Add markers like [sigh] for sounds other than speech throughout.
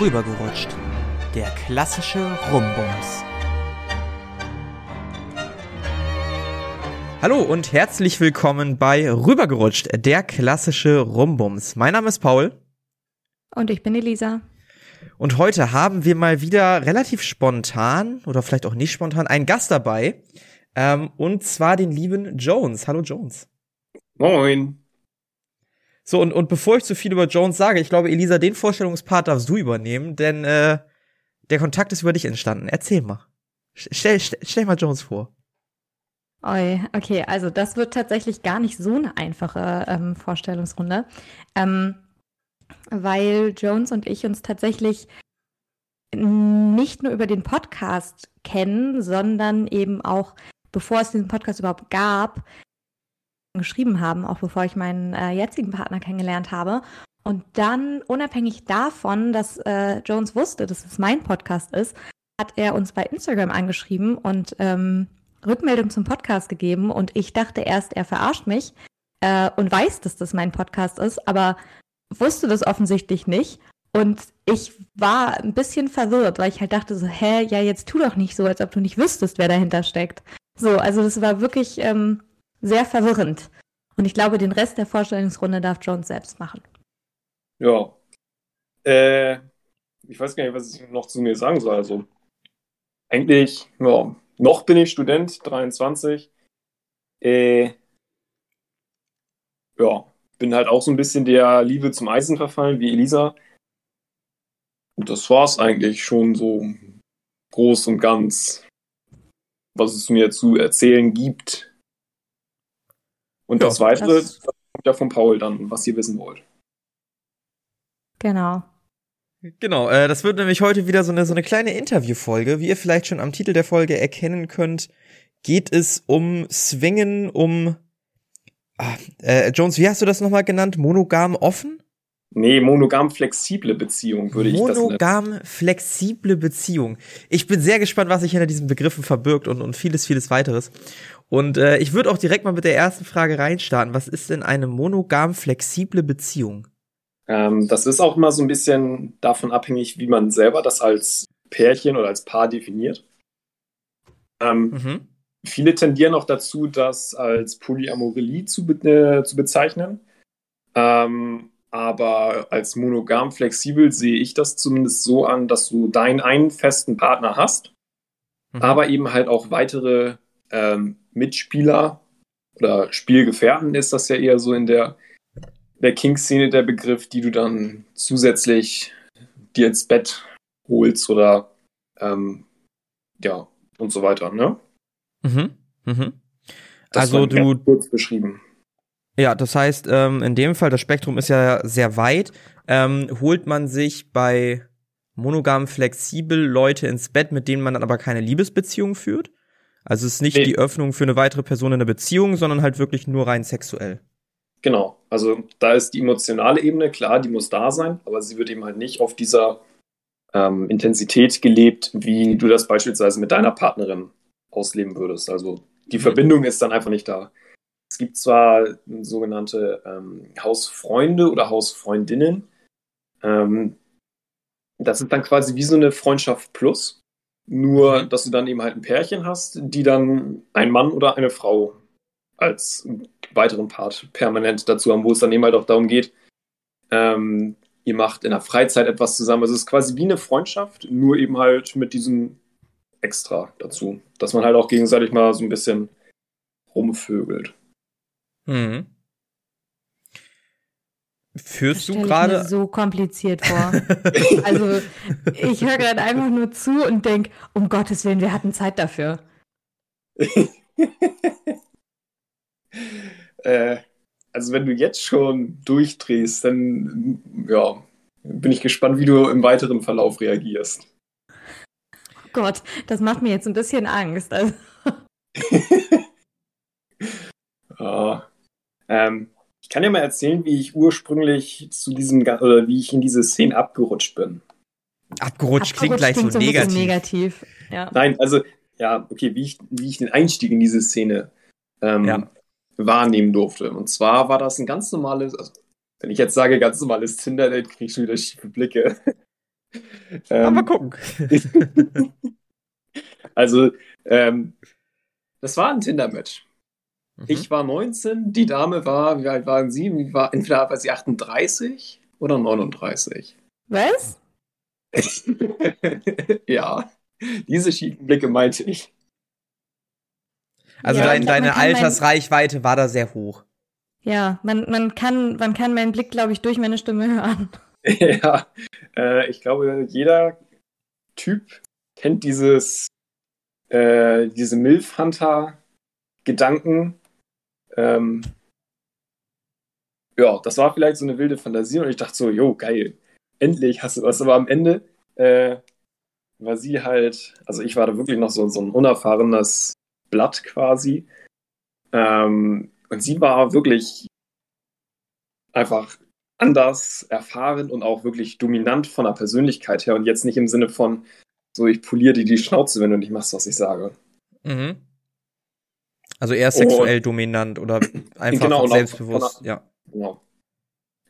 Rübergerutscht. Der klassische Rumbums. Hallo und herzlich willkommen bei Rübergerutscht, der klassische Rumbums. Mein Name ist Paul. Und ich bin Elisa. Und heute haben wir mal wieder relativ spontan oder vielleicht auch nicht spontan einen Gast dabei. Ähm, und zwar den lieben Jones. Hallo Jones. Moin. So, und, und bevor ich zu viel über Jones sage, ich glaube, Elisa, den Vorstellungspart darfst du übernehmen, denn äh, der Kontakt ist über dich entstanden. Erzähl mal. Stell, stell, stell mal Jones vor. Oi, okay, also das wird tatsächlich gar nicht so eine einfache ähm, Vorstellungsrunde, ähm, weil Jones und ich uns tatsächlich nicht nur über den Podcast kennen, sondern eben auch, bevor es diesen Podcast überhaupt gab, geschrieben haben, auch bevor ich meinen äh, jetzigen Partner kennengelernt habe. Und dann, unabhängig davon, dass äh, Jones wusste, dass es mein Podcast ist, hat er uns bei Instagram angeschrieben und ähm, Rückmeldung zum Podcast gegeben. Und ich dachte erst, er verarscht mich äh, und weiß, dass das mein Podcast ist, aber wusste das offensichtlich nicht. Und ich war ein bisschen verwirrt, weil ich halt dachte so, hä, ja, jetzt tu doch nicht so, als ob du nicht wüsstest, wer dahinter steckt. So, also das war wirklich ähm, sehr verwirrend. Und ich glaube, den Rest der Vorstellungsrunde darf Jones selbst machen. Ja. Äh, ich weiß gar nicht, was ich noch zu mir sagen soll. Also, eigentlich, ja, noch bin ich Student, 23. Äh, ja, bin halt auch so ein bisschen der Liebe zum Eisen verfallen, wie Elisa. Und das war's eigentlich schon so groß und ganz, was es mir zu erzählen gibt. Und ja, das Weitere das kommt ja von Paul dann, was ihr wissen wollt. Genau. Genau, äh, das wird nämlich heute wieder so eine, so eine kleine Interviewfolge. Wie ihr vielleicht schon am Titel der Folge erkennen könnt, geht es um Swingen, um ah, äh, Jones, wie hast du das nochmal genannt? Monogam offen? Nee, monogam flexible Beziehung würde monogam, ich das nennen. Monogam flexible Beziehung. Ich bin sehr gespannt, was sich hinter diesen Begriffen verbirgt und, und vieles, vieles weiteres. Und äh, ich würde auch direkt mal mit der ersten Frage reinstarten. Was ist denn eine monogam flexible Beziehung? Ähm, das ist auch mal so ein bisschen davon abhängig, wie man selber das als Pärchen oder als Paar definiert. Ähm, mhm. Viele tendieren auch dazu, das als Polyamorelie zu, be äh, zu bezeichnen. Ähm, aber als monogam flexibel sehe ich das zumindest so an, dass du deinen einen festen Partner hast, mhm. aber eben halt auch weitere ähm, Mitspieler oder Spielgefährten ist das ja eher so in der, der King-Szene der Begriff, die du dann zusätzlich dir ins Bett holst oder ähm, ja und so weiter, ne? Mhm. Mhm. Das also du kurz beschrieben. Ja, das heißt, ähm, in dem Fall, das Spektrum ist ja sehr weit. Ähm, holt man sich bei monogam flexibel Leute ins Bett, mit denen man dann aber keine Liebesbeziehung führt? Also es ist nicht nee. die Öffnung für eine weitere Person in einer Beziehung, sondern halt wirklich nur rein sexuell. Genau. Also da ist die emotionale Ebene, klar, die muss da sein, aber sie wird eben halt nicht auf dieser ähm, Intensität gelebt, wie du das beispielsweise mit deiner Partnerin ausleben würdest. Also die mhm. Verbindung ist dann einfach nicht da. Es gibt zwar sogenannte ähm, Hausfreunde oder Hausfreundinnen. Ähm, das ist dann quasi wie so eine Freundschaft plus. Nur, dass du dann eben halt ein Pärchen hast, die dann ein Mann oder eine Frau als weiteren Part permanent dazu haben, wo es dann eben halt auch darum geht, ähm, ihr macht in der Freizeit etwas zusammen. Also es ist quasi wie eine Freundschaft, nur eben halt mit diesem Extra dazu. Dass man halt auch gegenseitig mal so ein bisschen rumvögelt. Mhm. Führst du gerade so kompliziert vor? [laughs] also ich höre gerade einfach nur zu und denke, um Gottes Willen, wir hatten Zeit dafür. [laughs] äh, also wenn du jetzt schon durchdrehst, dann ja, bin ich gespannt, wie du im weiteren Verlauf reagierst. Oh Gott, das macht mir jetzt ein bisschen Angst. Also. oh. [laughs] ähm, kann ja mal erzählen, wie ich ursprünglich zu diesem oder wie ich in diese Szene abgerutscht bin. Abgerutscht, abgerutscht klingt gleich so negativ. negativ. Ja. Nein, also ja, okay, wie ich, wie ich den Einstieg in diese Szene ähm, ja. wahrnehmen durfte. Und zwar war das ein ganz normales, also wenn ich jetzt sage ganz normales Tinder-Date, kriege ich schon wieder schiefe Blicke. [laughs] Ähm, mal gucken. [laughs] also, ähm, das war ein Tinder-Match. Mhm. Ich war 19, die Dame war, wie alt waren sie? Wie war, entweder war sie 38 oder 39. Was? [laughs] ja, diese schiefen Blicke meinte ich. Also ja, dein, deine Altersreichweite war da sehr hoch. Ja, man, man, kann, man kann meinen Blick, glaube ich, durch meine Stimme hören. [laughs] ja, äh, ich glaube, jeder Typ kennt dieses, äh, diese Milf-Hunter-Gedanken. Ähm, ja, das war vielleicht so eine wilde Fantasie und ich dachte so, jo, geil, endlich hast du was. Aber am Ende äh, war sie halt, also ich war da wirklich noch so, so ein unerfahrenes Blatt quasi. Ähm, und sie war wirklich einfach anders erfahren und auch wirklich dominant von der Persönlichkeit her und jetzt nicht im Sinne von, so ich poliere dir die Schnauze, wenn du nicht machst, was ich sage. Mhm. Also eher sexuell und, dominant oder einfach genau, selbstbewusst, ja. Genau. Mhm.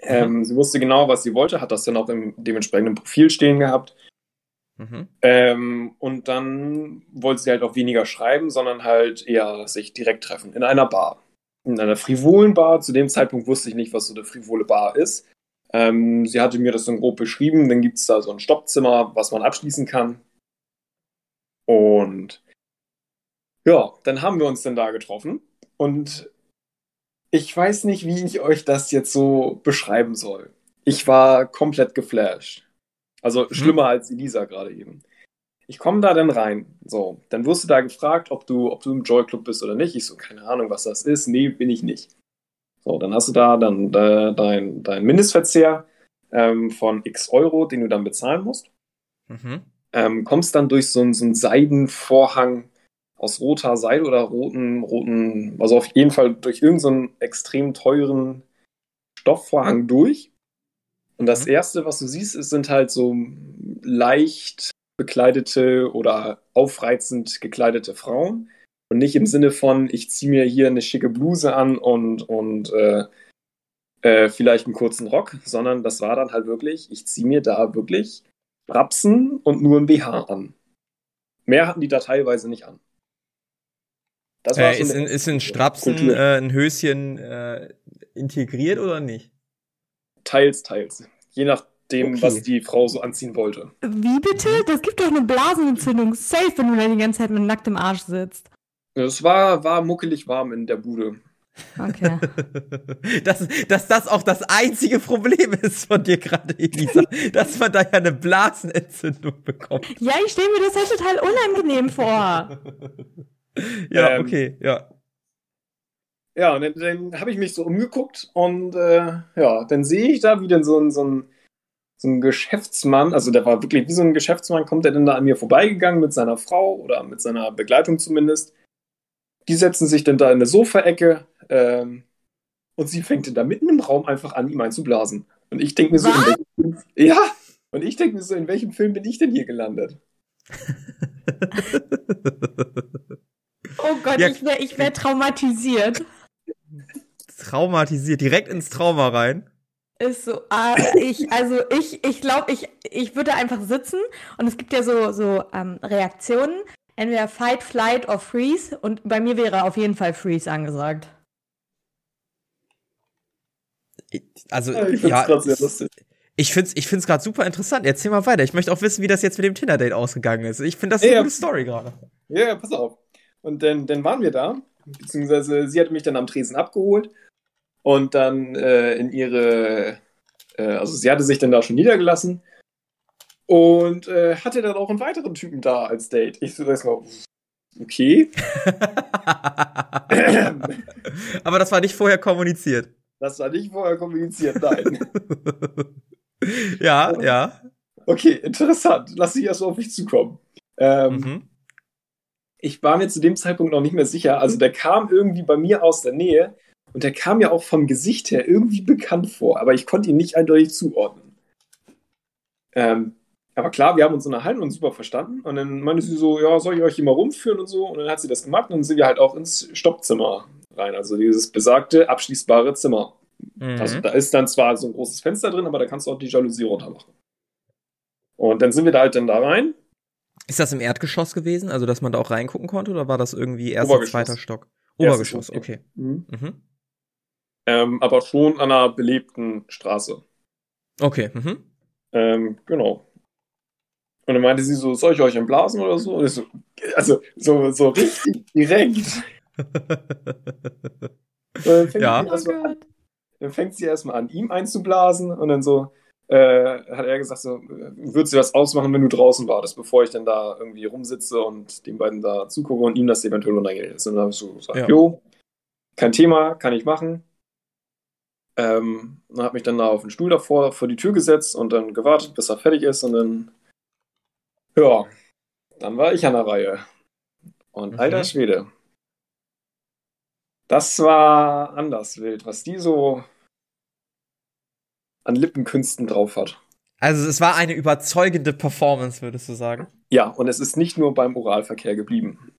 Ähm, sie wusste genau, was sie wollte, hat das dann auch im dementsprechenden Profil stehen gehabt. Mhm. Ähm, und dann wollte sie halt auch weniger schreiben, sondern halt eher sich direkt treffen in einer Bar in einer frivolen Bar. Zu dem Zeitpunkt wusste ich nicht, was so eine frivole Bar ist. Ähm, sie hatte mir das dann grob beschrieben. Dann gibt es da so ein Stoppzimmer, was man abschließen kann. Und ja, dann haben wir uns dann da getroffen. Und ich weiß nicht, wie ich euch das jetzt so beschreiben soll. Ich war komplett geflasht. Also mhm. schlimmer als Elisa gerade eben ich komme da dann rein. So, dann wirst du da gefragt, ob du, ob du im Joy Club bist oder nicht. Ich so, keine Ahnung, was das ist. Nee, bin ich nicht. So, dann hast du da dann äh, dein, dein Mindestverzehr ähm, von x Euro, den du dann bezahlen musst. Mhm. Ähm, kommst dann durch so, so einen Seidenvorhang aus roter Seide oder roten, roten, also auf jeden Fall durch irgendeinen so extrem teuren Stoffvorhang durch. Und das mhm. erste, was du siehst, ist, sind halt so leicht bekleidete oder aufreizend gekleidete Frauen. Und nicht im Sinne von, ich ziehe mir hier eine schicke Bluse an und, und äh, äh, vielleicht einen kurzen Rock, sondern das war dann halt wirklich, ich ziehe mir da wirklich Rapsen und nur ein BH an. Mehr hatten die da teilweise nicht an. Äh, ist, in, ist in Strapsen äh, ein Höschen äh, integriert oder nicht? Teils, teils. Je nach dem, okay. was die Frau so anziehen wollte. Wie bitte? Das gibt doch eine Blasenentzündung. Safe, wenn du da die ganze Zeit mit nacktem Arsch sitzt. Es war, war muckelig warm in der Bude. Okay. [laughs] dass, dass das auch das einzige Problem ist von dir gerade, Elisa. [laughs] dass man da ja eine Blasenentzündung bekommt. Ja, ich stelle mir das halt total unangenehm vor. [laughs] [laughs] ja, ähm, okay, ja. Ja, und dann, dann habe ich mich so umgeguckt und äh, ja, dann sehe ich da wieder so, so ein so ein Geschäftsmann, also der war wirklich wie so ein Geschäftsmann, kommt er denn da an mir vorbeigegangen mit seiner Frau oder mit seiner Begleitung zumindest. Die setzen sich dann da in eine Sofaecke ähm, und sie fängt da mitten im Raum einfach an, ihm einzublasen. Und ich denke mir so, in welchem, ja, und ich denke mir so, in welchem Film bin ich denn hier gelandet? [laughs] oh Gott, ja. ich wäre ich wär traumatisiert. Traumatisiert, direkt ins Trauma rein. Ist so, äh, ich, also ich, ich glaube, ich, ich würde einfach sitzen und es gibt ja so, so ähm, Reaktionen, entweder Fight, Flight oder Freeze und bei mir wäre auf jeden Fall Freeze angesagt. Also, ja, ich ja, sehr lustig. Ich finde es ich find's gerade super interessant. Erzähl mal weiter. Ich möchte auch wissen, wie das jetzt mit dem Tinder-Date ausgegangen ist. Ich finde das ja, eine gute Story gerade. Ja, ja, pass auf. Und dann, dann waren wir da, beziehungsweise sie hat mich dann am Tresen abgeholt und dann äh, in ihre, äh, also sie hatte sich dann da schon niedergelassen und äh, hatte dann auch einen weiteren Typen da als Date. Ich so erstmal, okay. [laughs] Aber das war nicht vorher kommuniziert. Das war nicht vorher kommuniziert, nein. [laughs] ja, ja. Okay, interessant. Lass dich erst mal auf mich zukommen. Ähm, mhm. Ich war mir zu dem Zeitpunkt noch nicht mehr sicher. Also der kam irgendwie bei mir aus der Nähe und der kam ja auch vom Gesicht her irgendwie bekannt vor, aber ich konnte ihn nicht eindeutig zuordnen. Ähm, aber klar, wir haben uns unterhalten und super verstanden. Und dann meinte sie so, ja, soll ich euch hier mal rumführen und so. Und dann hat sie das gemacht und dann sind wir halt auch ins Stoppzimmer rein. Also dieses besagte, abschließbare Zimmer. Mhm. Also da ist dann zwar so ein großes Fenster drin, aber da kannst du auch die Jalousie runter machen. Und dann sind wir da halt dann da rein. Ist das im Erdgeschoss gewesen, also dass man da auch reingucken konnte, oder war das irgendwie erster, zweiter Stock? Erstes Obergeschoss, Stock. okay. Mhm. Mhm. Ähm, aber schon an einer belebten Straße. Okay, mhm. Ähm, genau. Und dann meinte sie so, soll ich euch entblasen oder so? So, also so, so richtig [laughs] direkt. [laughs] Dann fängt Ja. sie Oh erstmal an, dann fängt sie erstmal an, ihm einzublasen und dann so, äh, hat er gesagt, so, würdest du was ausmachen, wenn du draußen wartest, bevor ich dann da irgendwie rumsitze und den beiden da zugucke und ihm das eventuell unangenehm ist. Und dann habe ich so gesagt, Ja. jo, kein Thema, kann ich machen. Ähm, und habe mich dann da auf den Stuhl davor vor die Tür gesetzt und dann gewartet, bis er fertig ist und dann, ja, dann war ich an der Reihe. Und Mhm. alter Schwede. Das war anders wild, was die so an Lippenkünsten drauf hat. Also es war eine überzeugende Performance, würdest du sagen? Ja, und es ist nicht nur beim Oralverkehr geblieben.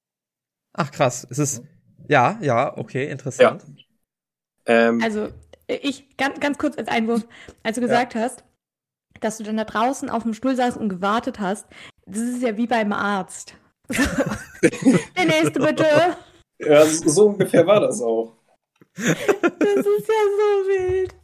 Ach krass, es ist ja, ja, okay, interessant. Ähm, Also, ich, ganz, ganz kurz als Einwurf, als du gesagt hast, dass du dann da draußen auf dem Stuhl saßt und gewartet hast, das ist ja wie beim Arzt. [laughs] Der nächste bitte. ja, so so ungefähr war das auch. Das ist ja so wild.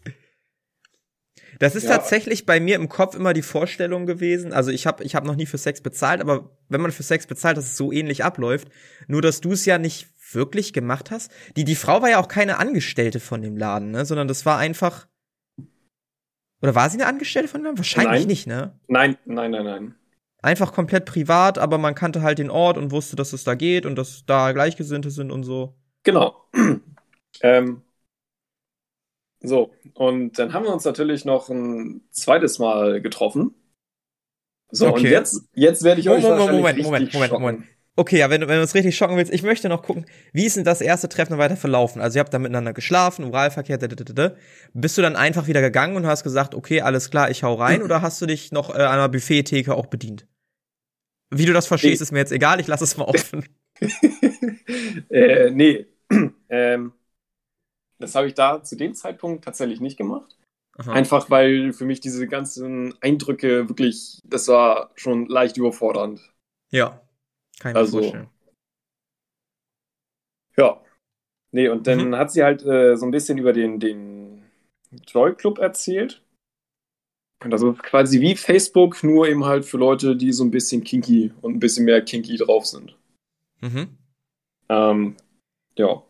Das ist Ja. tatsächlich bei mir im Kopf immer die Vorstellung gewesen. Also ich habe ich hab noch nie für Sex bezahlt, aber wenn man für Sex bezahlt, dass es so ähnlich abläuft. Nur dass du es ja nicht wirklich gemacht hast. Die die Frau war ja auch keine Angestellte von dem Laden, ne, sondern das war einfach oder war sie eine Angestellte von dem Laden? Wahrscheinlich Nein. nicht, ne? Nein, nein, nein, nein. Einfach komplett privat, aber man kannte halt den Ort und wusste, dass es da geht und dass da Gleichgesinnte sind und so. Genau. [clears throat] ähm, so, und dann haben wir uns natürlich noch ein zweites Mal getroffen. So, und Okay. jetzt, jetzt werde ich euch Moment, wahrscheinlich Moment, richtig Moment, Moment, schocken. Moment. Okay, ja, wenn, du- wenn du uns richtig schocken willst, ich möchte noch gucken, wie ist denn das erste Treffen weiter verlaufen? Also ihr habt da miteinander geschlafen, Oralverkehr, da, da, da, da. Bist du dann einfach wieder gegangen und hast gesagt, okay, alles klar, ich hau rein, oder hast du dich noch äh, an einer Buffet-Theke auch bedient? Wie du das verstehst, Nee. ist mir jetzt egal, ich lasse es mal [laughs] offen. äh, nee. [clears throat] ähm, das habe ich da zu dem Zeitpunkt tatsächlich nicht gemacht. Aha. Einfach weil für mich diese ganzen Eindrücke wirklich, das war schon leicht überfordernd. Ja, kann ich mir Also- vorstellen. Ja. Nee, und dann Mhm. hat sie halt äh, so ein bisschen über den, den Joy Club erzählt. Und ist quasi wie Facebook, nur eben halt für Leute, die so ein bisschen kinky und ein bisschen mehr kinky drauf sind. Mhm. Ähm, ja.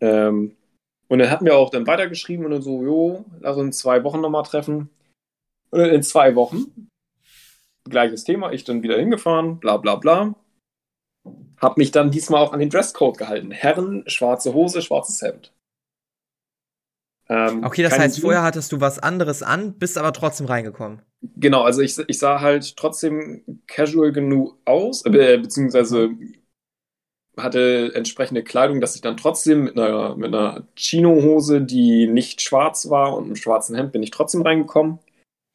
Ähm, und dann hatten wir auch dann weitergeschrieben und dann so, jo, lass uns in zwei Wochen nochmal treffen. Und dann in zwei Wochen, gleiches Thema, ich dann wieder hingefahren, bla bla bla. Hab mich dann diesmal auch an den Dresscode gehalten. Herren, schwarze Hose, schwarzes Hemd. Ähm, Okay, das heißt, Jeans- vorher hattest du was anderes an, bist aber trotzdem reingekommen. Genau, also ich, ich sah halt trotzdem casual genug aus, äh, beziehungsweise hatte entsprechende Kleidung, dass ich dann trotzdem mit einer, mit einer Chino-Hose, die nicht schwarz war und einem schwarzen Hemd, bin ich trotzdem reingekommen.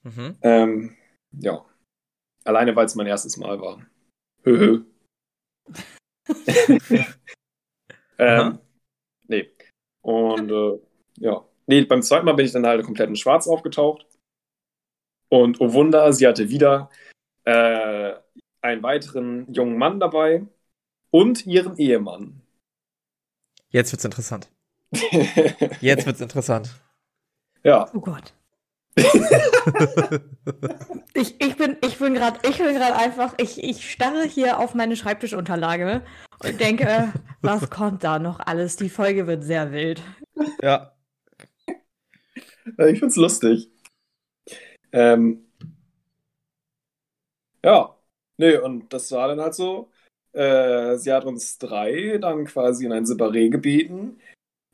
Mhm. Ähm, ja. Alleine, weil es mein erstes Mal war. Höhö. [laughs] Ähm, nee. Und äh, ja. Nee, beim zweiten Mal bin ich dann halt komplett in Schwarz aufgetaucht. Und oh Wunder, sie hatte wieder äh, einen weiteren jungen Mann dabei und ihren Ehemann. Jetzt wird's interessant. [laughs] Jetzt wird's interessant. ja. Oh Gott. Ich, ich bin, ich bin gerade, ich bin gerade einfach, ich, ich starre hier auf meine Schreibtischunterlage und denke, was kommt da noch alles? Die Folge wird sehr wild. Ja. Ja, Ich find's lustig. Ähm, ja, nee, und das war dann halt so. Äh, sie hat uns drei dann quasi in ein Separé gebeten.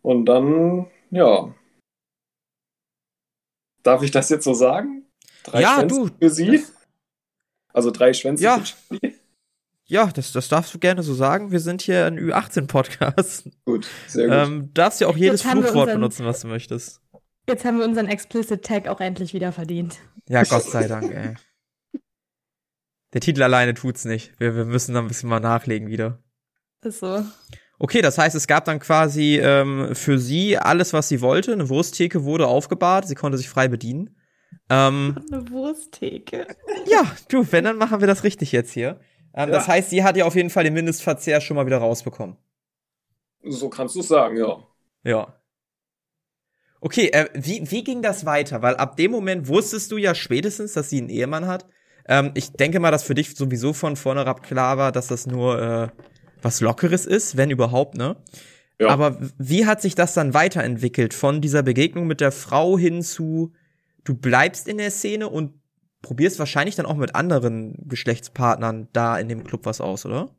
Und dann, ja. Darf ich das jetzt so sagen? Drei Ja, Schwänze du. Für sie? Also drei Schwänze Ja. für Charlie? Ja, das, das darfst du gerne so sagen. Wir sind hier ein Ü18-Podcast. Gut, sehr gut. Ähm, darfst ja auch jedes Fluchwort unseren- benutzen, was du möchtest. Jetzt haben wir unseren Explicit Tag auch endlich wieder verdient. Ja, Gott sei Dank, ey. Der Titel alleine tut's nicht. Wir, wir müssen da ein bisschen mal nachlegen wieder. Ist so. Okay, das heißt, es gab dann quasi ähm, für sie alles, was sie wollte. Eine Wursttheke wurde aufgebahrt, sie konnte sich frei bedienen. Ähm, Eine Wursttheke. [laughs] ja, du, wenn, dann machen wir das richtig jetzt hier. Ähm, Ja. Das heißt, sie hat ja auf jeden Fall den Mindestverzehr schon mal wieder rausbekommen. So kannst du es sagen, ja. Ja. Okay, äh, wie, wie ging das weiter? Weil ab dem Moment wusstest du ja spätestens, dass sie einen Ehemann hat. Ähm, ich denke mal, dass für dich sowieso von vornherein klar war, dass das nur äh, was Lockeres ist, wenn überhaupt, ne? Ja. Aber wie hat sich das dann weiterentwickelt von dieser Begegnung mit der Frau hin zu, du bleibst in der Szene und probierst wahrscheinlich dann auch mit anderen Geschlechtspartnern da in dem Club was aus, oder?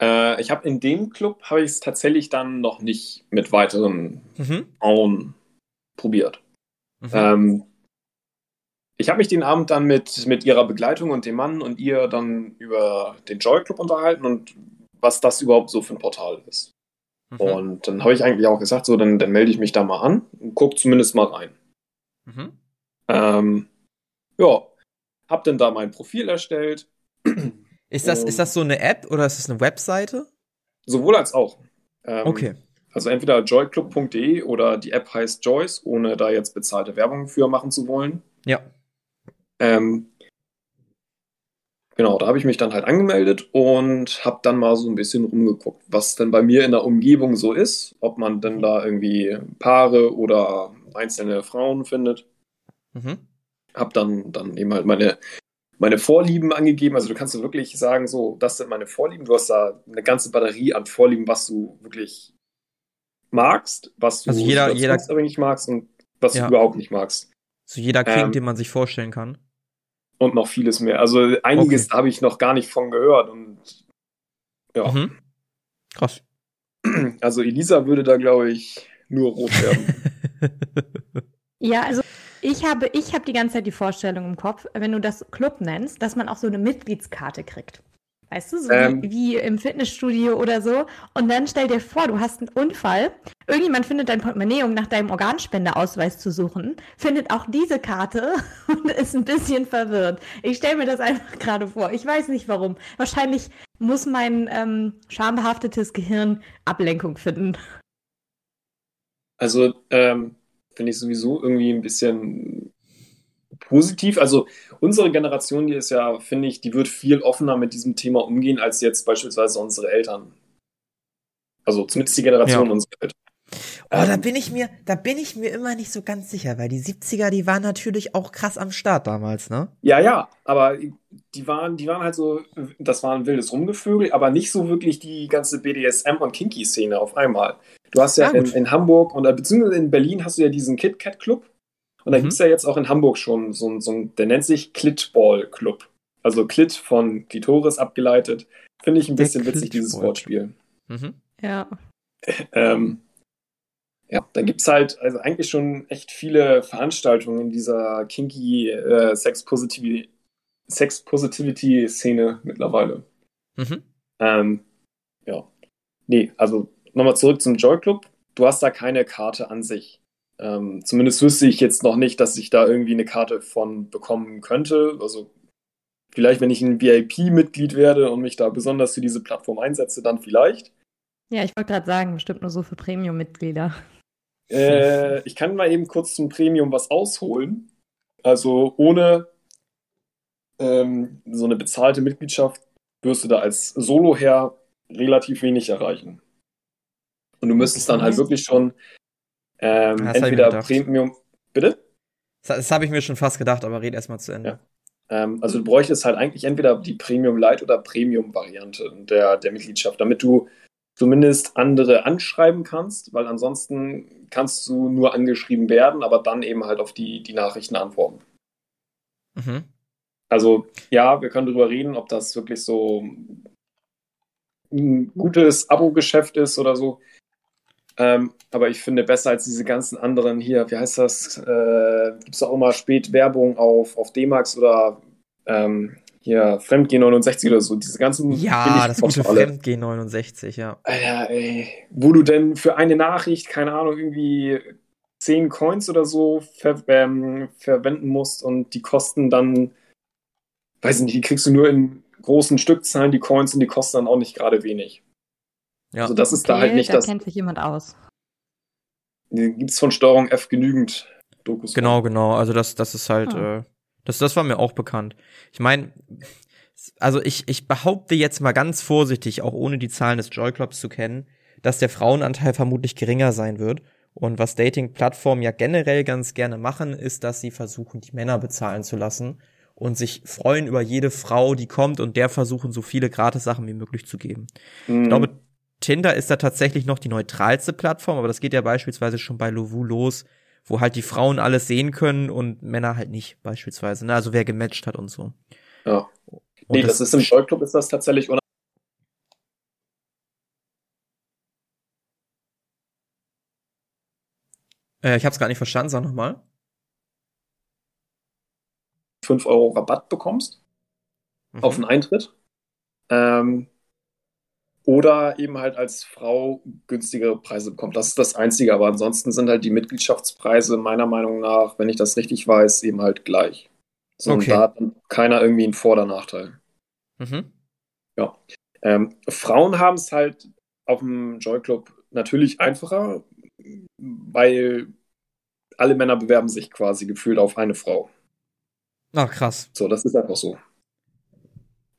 Äh, ich habe in dem Club habe ich es tatsächlich dann noch nicht mit weiteren Mhm. Frauen probiert. Mhm. Ähm, ich habe mich den Abend dann mit, mit ihrer Begleitung und dem Mann und ihr dann über den Joy Club unterhalten und was das überhaupt so für ein Portal ist. Mhm. Und dann habe ich eigentlich auch gesagt, so, dann, dann melde ich mich da mal an und guck zumindest mal rein. Mhm. Ähm, ja, hab dann da mein Profil erstellt. Ist das, ist das so eine App oder ist das eine Webseite? Sowohl als auch. Ähm, Okay. Also entweder joyclub.de oder die App heißt Joyce, ohne da jetzt bezahlte Werbung für machen zu wollen. Ja. Ähm, genau, da habe ich mich dann halt angemeldet und habe dann mal so ein bisschen rumgeguckt, was denn bei mir in der Umgebung so ist, ob man denn da irgendwie Paare oder einzelne Frauen findet. Mhm. Hab dann, dann eben halt meine, meine Vorlieben angegeben. Also du kannst du wirklich sagen, so, das sind meine Vorlieben. Du hast da eine ganze Batterie an Vorlieben, was du wirklich magst, was du Also jeder- jeder- magst und was Ja. du überhaupt nicht magst. So jeder King, Ähm. den man sich vorstellen kann. Und noch vieles mehr. Also einiges Okay. habe ich noch gar nicht von gehört. Und ja, Mhm. Krass. [clears throat] also Elisa würde da, glaube ich, nur rot werden. [laughs] Ja, also ich habe, ich habe die ganze Zeit die Vorstellung im Kopf, wenn du das Club nennst, dass man auch so eine Mitgliedskarte kriegt. Weißt du, so Ähm. wie, wie im Fitnessstudio oder so. Und dann stell dir vor, du hast einen Unfall. Irgendjemand findet dein Portemonnaie, um nach deinem Organspendeausweis zu suchen, findet auch diese Karte [laughs] und ist ein bisschen verwirrt. Ich stelle mir das einfach gerade vor. Ich weiß nicht warum. Wahrscheinlich muss mein ähm, schambehaftetes Gehirn Ablenkung finden. Also ähm, finde ich sowieso irgendwie ein bisschen positiv. Also unsere Generation, die ist ja, finde ich, die wird viel offener mit diesem Thema umgehen als jetzt beispielsweise unsere Eltern. Also zumindest die Generation Ja. unserer Eltern. Oh, da Ähm, bin ich mir, da bin ich mir immer nicht so ganz sicher, weil die 70er, die waren natürlich auch krass am Start damals, ne? Ja, ja, aber die waren, die waren halt so, das war ein wildes Rumgevögel, aber nicht so wirklich die ganze BDSM- und Kinky-Szene auf einmal. Du hast ja Ah, in, in Hamburg und beziehungsweise in Berlin hast du ja diesen Kit Kat Club. Und da Mhm. gibt's ja jetzt auch in Hamburg schon so, ein- so ein, der nennt sich Clitball Club. Also Clit von Klitoris abgeleitet. Finde ich ein Der bisschen witzig, dieses. Wortspiel. Mhm. Ja. Ähm, ja, dann gibt's halt also eigentlich schon echt viele Veranstaltungen in dieser kinky äh, Sex Positivity Sex Positivity mittlerweile. Mhm. Ähm, ja. Nee, also nochmal zurück zum Joy Club. Du hast da keine Karte an sich. Ähm, zumindest wüsste ich jetzt noch nicht, dass ich da irgendwie eine Karte von bekommen könnte. Also vielleicht, wenn ich ein VIP-Mitglied werde und mich da besonders für diese Plattform einsetze, dann vielleicht. Ja, ich wollte gerade sagen, bestimmt nur so für Premium-Mitglieder. Äh, ich kann mal eben kurz zum Premium was ausholen. Also ohne ähm, so eine bezahlte Mitgliedschaft wirst du da als Solo-Herr relativ wenig erreichen. Und du müsstest dann halt wirklich schon ähm, entweder. Premium. Bitte? Das, das habe ich mir schon fast gedacht, aber red erst mal zu Ende. Ja. Ähm, also du bräuchtest halt eigentlich entweder die Premium Light oder Premium Variante der, der Mitgliedschaft, damit du zumindest andere anschreiben kannst, weil ansonsten kannst du nur angeschrieben werden, aber dann eben halt auf die, die Nachrichten antworten. Mhm. Also ja, wir können darüber reden, ob das wirklich so ein gutes Abo-Geschäft ist oder so. Ähm, aber ich finde besser als diese ganzen anderen hier, wie heißt das? Äh, Gibt es auch immer spät Werbung auf, auf D-Max oder ähm, hier Fremdgehen 69 oder so, diese ganzen Ja, das gute. Fremdgehen 69, ja. Alter, ey, wo du denn für eine Nachricht, keine Ahnung, irgendwie 10 Coins oder so ver ähm, verwenden musst und die kosten dann, weiß ich nicht, die kriegst du nur in großen Stückzahlen, die Coins und die kosten dann auch nicht gerade wenig. Ja. Also das ist da halt nicht da das, kennt sich jemand aus. gibt es von Steuerung F genügend Dokus. Genau, genau. Also das, das ist halt, Ah. äh, das, das war mir auch bekannt. Ich meine, also ich, ich behaupte jetzt mal ganz vorsichtig, auch ohne die Zahlen des Joy Clubs zu kennen, dass der Frauenanteil vermutlich geringer sein wird. Und was Dating-Plattformen ja generell ganz gerne machen, ist, dass sie versuchen, die Männer bezahlen zu lassen und sich freuen über jede Frau, die kommt und der versuchen, so viele Gratis-Sachen wie möglich zu geben. Mhm. Ich glaube, Tinder ist da tatsächlich noch die neutralste Plattform, aber das geht ja beispielsweise schon bei Lovoo los, wo halt die Frauen alles sehen können und Männer halt nicht, beispielsweise. Ne? Also wer gematcht hat und so. ja. Und Nee, das, ist im Joy Club ist das tatsächlich unabhängig. äh, ich hab's gar nicht verstanden, sag nochmal. 5 Euro Rabatt bekommst Mhm. auf den Eintritt. Ähm, oder eben halt als Frau günstigere Preise bekommt. Das ist das Einzige, aber ansonsten sind halt die Mitgliedschaftspreise meiner Meinung nach, wenn ich das richtig weiß, eben halt gleich. So, Okay. Und da hat dann keiner irgendwie einen Vor- oder Nachteil. Mhm. Ähm, Frauen haben es halt auf dem Joy Club natürlich einfacher, weil alle Männer bewerben sich quasi gefühlt auf eine Frau. Ach, krass. So, das ist einfach so.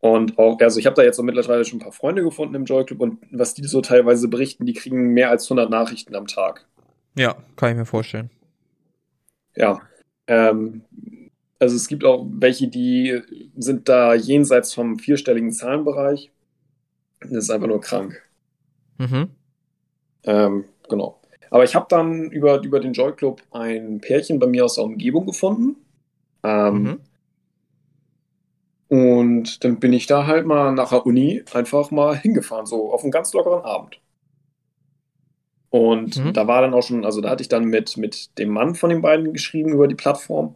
Und auch, also ich habe da jetzt so mittlerweile schon ein paar Freunde gefunden im Joy Club und was die so teilweise berichten, die kriegen mehr als 100 Nachrichten am Tag. Ja, kann ich mir vorstellen. Ja. Ähm, also es gibt auch welche, die sind da jenseits vom vierstelligen Zahlenbereich. Das ist einfach nur krank. Mhm. Ähm, genau. Aber ich habe dann über, über den Joy Club ein Pärchen bei mir aus der Umgebung gefunden. Ähm, Mhm. Und dann bin ich da halt mal nach der Uni einfach mal hingefahren, so auf einen ganz lockeren Abend. Und Mhm. da war dann auch schon, also da hatte ich dann mit, mit dem Mann von den beiden geschrieben über die Plattform.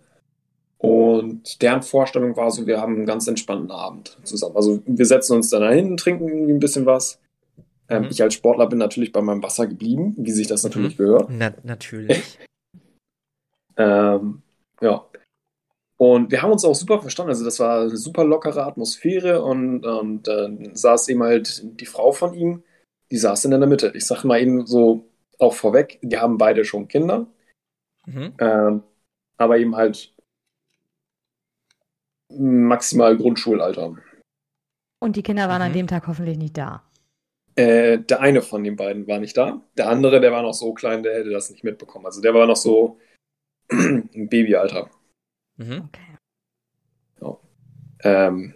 Und deren Vorstellung war so, wir haben einen ganz entspannten Abend zusammen. Also wir setzen uns dann dahin, trinken irgendwie ein bisschen was. Ähm, Mhm. Ich als Sportler bin natürlich bei meinem Wasser geblieben, wie sich das natürlich gehört. Na, natürlich. [laughs] Ähm, ja. Und wir haben uns auch super verstanden. Also das war eine super lockere Atmosphäre und, und dann saß eben halt die Frau von ihm, die saß dann in der Mitte. Ich sag mal eben so auch vorweg, die haben beide schon Kinder, mhm. ähm, aber eben halt maximal Grundschulalter. Und die Kinder waren an Mhm. dem Tag hoffentlich nicht da. Äh, der eine von den beiden war nicht da. Der andere, der war noch so klein, der hätte das nicht mitbekommen. Also der war noch so [clears throat] ein Babyalter. Mhm. Okay. Ähm,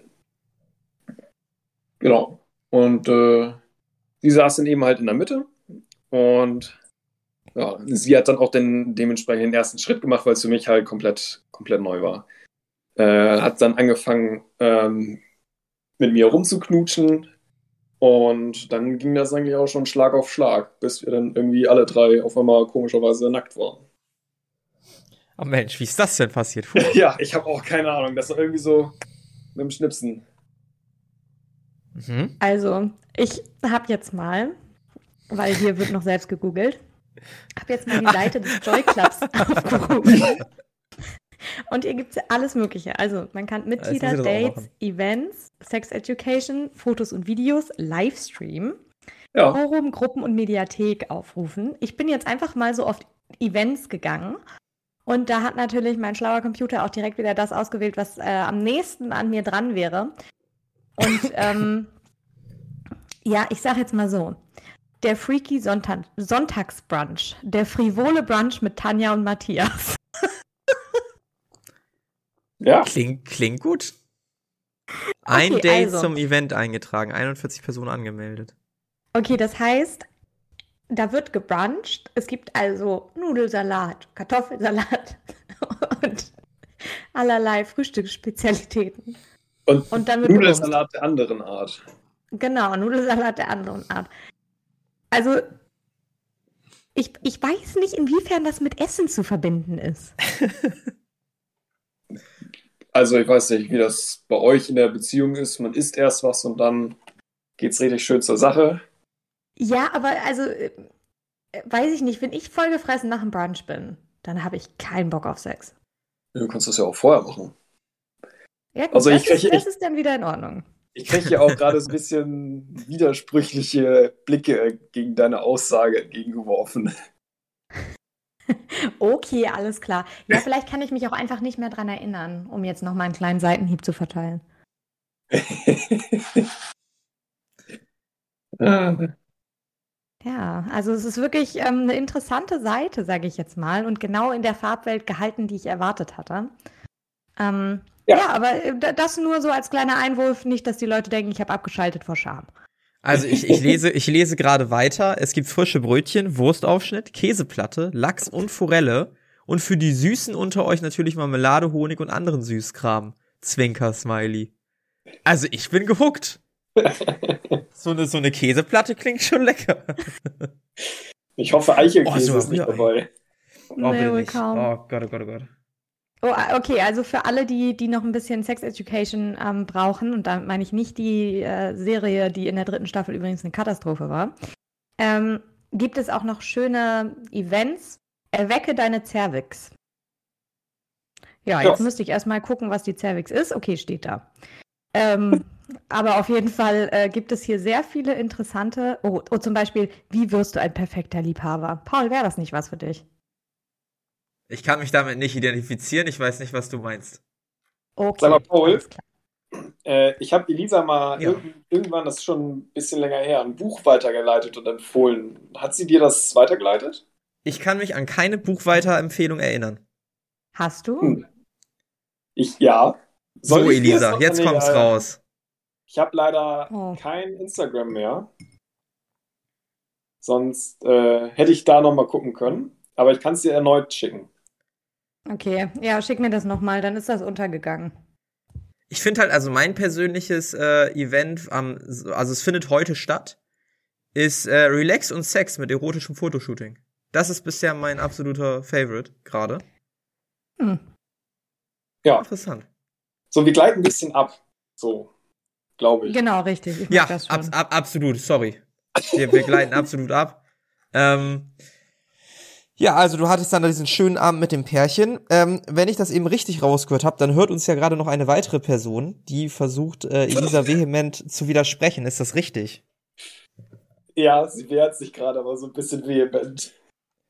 genau. Und äh, sie saß dann eben halt in der Mitte und ja, sie hat dann auch den, dementsprechend den ersten Schritt gemacht, weil es für mich halt komplett, komplett neu war. Äh, hat dann angefangen, ähm, mit mir rumzuknutschen und dann ging das eigentlich auch schon Schlag auf Schlag, bis wir dann irgendwie alle drei auf einmal komischerweise nackt waren. Oh Mensch, wie ist das denn passiert? Puh. [laughs] Ja, ich habe auch keine Ahnung. Das war irgendwie so mit dem Schnipsen. Mhm. Also, ich habe jetzt mal, weil hier wird noch selbst gegoogelt, habe jetzt mal die Seite des Joy Clubs [laughs] aufgerufen. Und hier gibt es ja alles Mögliche. Also, man kann Mitglieder, Dates. Events, Sex Education, Fotos und Videos, Livestream, Ja. Forum, Gruppen und Mediathek aufrufen. Ich bin jetzt einfach mal so auf Events gegangen. Und da hat natürlich mein schlauer Computer auch direkt wieder das ausgewählt, was äh, am nächsten an mir dran wäre. Und [laughs] ähm, ja, ich sage jetzt mal so. Der Freaky Sonntag Sonntagsbrunch. Der frivole Brunch mit Tanja und Matthias. [laughs] Ja. Klingt, klingt gut. Ein Okay, Date also. zum Event eingetragen, 41 Personen angemeldet. Okay, das heißt, da wird gebruncht. Es gibt also Nudelsalat, Kartoffelsalat [laughs] und allerlei Frühstücksspezialitäten. Und, Und dann wird Nudelsalat der anderen Art. Genau, Nudelsalat der anderen Art. Also, ich, ich weiß nicht, inwiefern das mit Essen zu verbinden ist. [laughs] Also ich weiß nicht, wie das bei euch in der Beziehung ist. Man isst erst was und dann geht's richtig schön zur Sache. Ja, aber also, äh, weiß ich nicht, wenn ich vollgefressen nach dem Brunch bin, dann habe ich keinen Bock auf Sex. Du kannst das ja auch vorher machen. Ja, gut, Also das, ich ist, kriege- das ist dann wieder in Ordnung. Ich kriege ja auch gerade so ein bisschen widersprüchliche Blicke gegen deine Aussage entgegengeworfen. [laughs] okay, alles klar. Ja, vielleicht kann ich mich auch einfach nicht mehr dran erinnern, um jetzt noch mal einen kleinen Seitenhieb zu verteilen. [laughs] [laughs] Ja, also es ist wirklich ähm, eine interessante Seite, sage ich jetzt mal, und genau in der Farbwelt gehalten, die ich erwartet hatte. Ähm, ja. ja. aber äh, das nur so als kleiner Einwurf, nicht, dass die Leute denken, ich habe abgeschaltet vor Scham. Also ich, ich lese, ich lese gerade weiter. Es gibt frische Brötchen, Wurstaufschnitt, Käseplatte, Lachs und Forelle. Und für die Süßen unter euch natürlich Marmelade, Honig und anderen Süßkram. Zwinker, Smiley. Also ich bin gehuckt. [laughs] so, eine, so eine Käseplatte klingt schon lecker. ich hoffe, Eichelkäse oh, so, ist nicht dabei. Oh, nee, nicht. oh Gott, oh Gott, oh Gott. Oh, okay, also für alle, die, die noch ein bisschen Sex Education ähm, brauchen, und da meine ich nicht die äh, Serie, die in der dritten Staffel übrigens eine Katastrophe war, ähm, gibt es auch noch schöne Events. Erwecke deine Cervix. Ja, jetzt ja. müsste ich erstmal gucken, was die Cervix ist. Okay, steht da. Ähm, [laughs] aber auf jeden Fall äh, gibt es hier sehr viele interessante. Oh, oh, zum Beispiel, wie wirst du ein perfekter Liebhaber? Paul, wäre das nicht was für dich? Ich kann mich damit nicht identifizieren. Ich weiß nicht, was du meinst. Okay. Sag mal, Paul, äh, ich habe Elisa mal ja. irg irgendwann, das ist schon ein bisschen länger her, ein Buch weitergeleitet und empfohlen. Hat sie dir das weitergeleitet? Ich kann mich an keine Buchweiterempfehlung erinnern. Hast du? Hm. Ich, ja. Soll so, Elisa, jetzt kommt's äh, raus. Ich habe leider oh. kein Instagram mehr. Sonst äh, hätte ich da noch mal gucken können. Aber ich kann es dir erneut schicken. Okay, ja, schick mir das nochmal, dann ist das untergegangen. Ich finde halt, also mein persönliches äh, Event, am, also es findet heute statt, ist äh, Relax und Sex mit erotischem Fotoshooting. Das ist bisher mein absoluter Favorite gerade. Hm. Ja. Interessant. So, wir gleiten ein bisschen ab. So, glaube ich. Genau, richtig. Ich ja, ab, ab, absolut, sorry. Wir, wir gleiten absolut ab. Ähm, ja, also du hattest dann diesen schönen Abend mit dem Pärchen. Ähm, wenn ich das eben richtig rausgehört habe, dann hört uns ja gerade noch eine weitere Person, die versucht, äh, Elisa vehement zu widersprechen. Ist das richtig? Ja, sie wehrt sich gerade aber so ein bisschen vehement.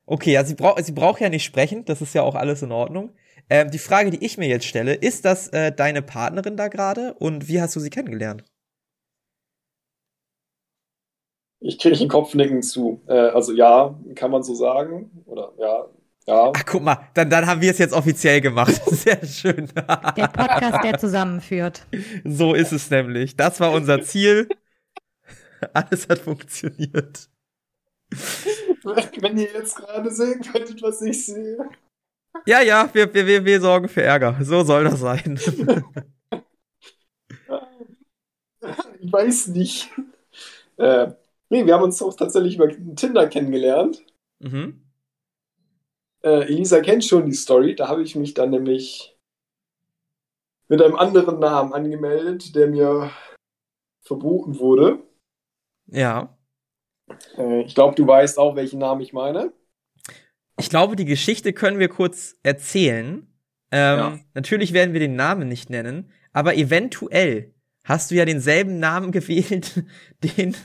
Okay, ja, sie, braucht sie braucht ja nicht sprechen, das ist ja auch alles in Ordnung. Ähm, die Frage, die ich mir jetzt stelle, ist das äh, deine Partnerin da gerade und wie hast du sie kennengelernt? Ich kriege ein Kopfnicken zu. Äh, also ja, kann man so sagen. Oder ja, ja. Ach, guck mal, dann, dann haben wir es jetzt offiziell gemacht. [laughs] Sehr schön. Der Podcast, der zusammenführt. So ist es nämlich. Das war unser Ziel. Alles hat funktioniert. Wenn ihr jetzt gerade sehen könntet, was ich sehe. Ja, ja, wir, wir, wir sorgen für Ärger. So soll das sein. [laughs] Ich weiß nicht. Äh, Nee, wir haben uns auch tatsächlich über Tinder kennengelernt. Mhm. Äh, Elisa kennt schon die Story. Da habe ich mich dann nämlich mit einem anderen Namen angemeldet, der mir verboten wurde. Ja. Äh, ich glaube, du weißt auch, welchen Namen ich meine. Ich glaube, die Geschichte können wir kurz erzählen. Ähm, ja. Natürlich werden wir den Namen nicht nennen, aber eventuell hast du ja denselben Namen [laughs] gewählt, den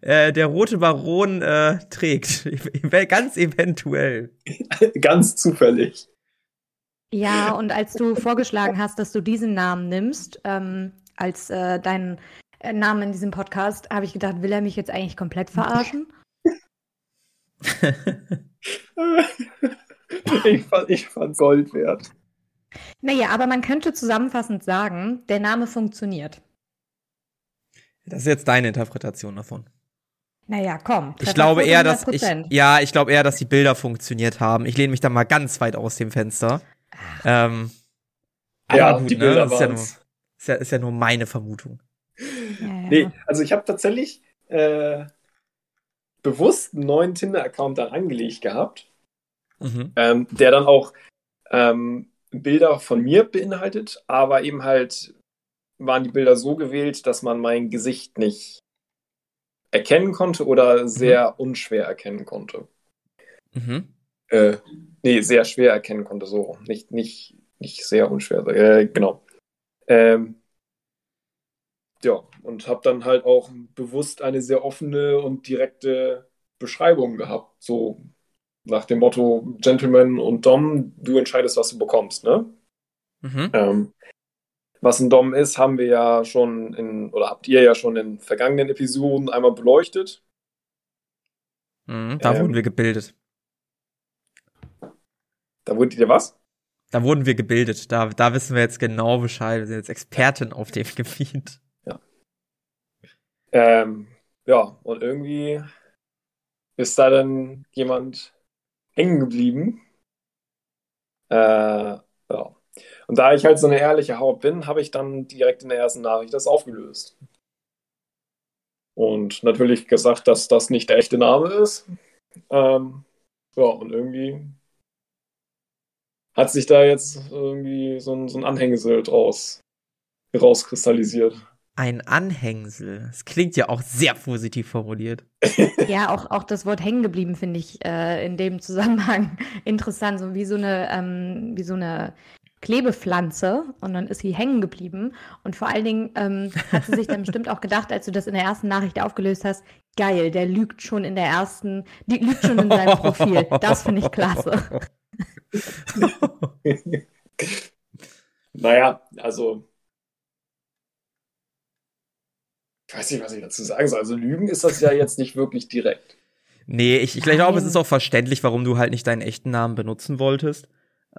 äh, der rote Baron äh, trägt. [laughs] Ganz eventuell. [laughs] Ganz zufällig. Ja, und als du vorgeschlagen hast, dass du diesen Namen nimmst, ähm, als äh, deinen äh, Namen in diesem Podcast, habe ich gedacht, will er mich jetzt eigentlich komplett verarschen? [laughs] ich, fand, ich fand Gold wert. Naja, aber man könnte zusammenfassend sagen, der Name funktioniert. Das ist jetzt deine Interpretation davon. Naja, komm. Ich glaube eher, dass ich, ja, ich glaube eher, dass die Bilder funktioniert haben. Ich lehne mich da mal ganz weit aus dem Fenster. Ähm, ja, gut, die ne? Bilder ist ja, nur, ist, ja, ist ja nur meine Vermutung. Ja, ja. Nee, also ich habe tatsächlich äh, bewusst einen neuen Tinder-Account dann angelegt gehabt, mhm. ähm, der dann auch ähm, Bilder von mir beinhaltet, aber eben halt waren die Bilder so gewählt, dass man mein Gesicht nicht erkennen konnte oder sehr mhm. unschwer erkennen konnte. Mhm. Äh, nee, sehr schwer erkennen konnte, so. Nicht, nicht, nicht sehr unschwer, äh, genau. Ähm, ja, und habe dann halt auch bewusst eine sehr offene und direkte Beschreibung gehabt. So, nach dem Motto Gentleman und Dom, du entscheidest, was du bekommst, ne? Mhm. Ähm, was ein Dom ist, haben wir ja schon in, oder habt ihr ja schon in vergangenen Episoden einmal beleuchtet. Mhm, da Ähm. wurden wir gebildet. Da wurdet ihr was? Da wurden wir gebildet. Da, da wissen wir jetzt genau Bescheid. Wir sind jetzt Experten auf dem [laughs] Gebiet. Ähm, ja, und irgendwie ist da dann jemand hängen geblieben. Äh, ja. Und da ich halt so eine ehrliche Haut bin, habe ich dann direkt in der ersten Nachricht das aufgelöst. Und natürlich gesagt, dass das nicht der echte Name ist. Ähm, ja, und irgendwie hat sich da jetzt irgendwie so ein, so ein Anhängsel draus rauskristallisiert. Ein Anhängsel. Das klingt ja auch sehr positiv formuliert. [laughs] Ja, auch, auch das Wort hängen geblieben finde ich äh, in dem Zusammenhang [laughs] interessant, so wie so eine, ähm, wie so eine Klebepflanze und dann ist sie hängen geblieben und vor allen Dingen ähm, hat sie sich dann [laughs] bestimmt auch gedacht, als du das in der ersten Nachricht aufgelöst hast, geil, der lügt schon in der ersten, die lügt schon in seinem Profil. Das finde ich klasse. naja, also. Ich weiß nicht, was ich dazu sagen soll. Also, Lügen ist das ja jetzt nicht wirklich direkt. Nee, ich, ich glaube, es ist auch verständlich, warum du halt nicht deinen echten Namen benutzen wolltest.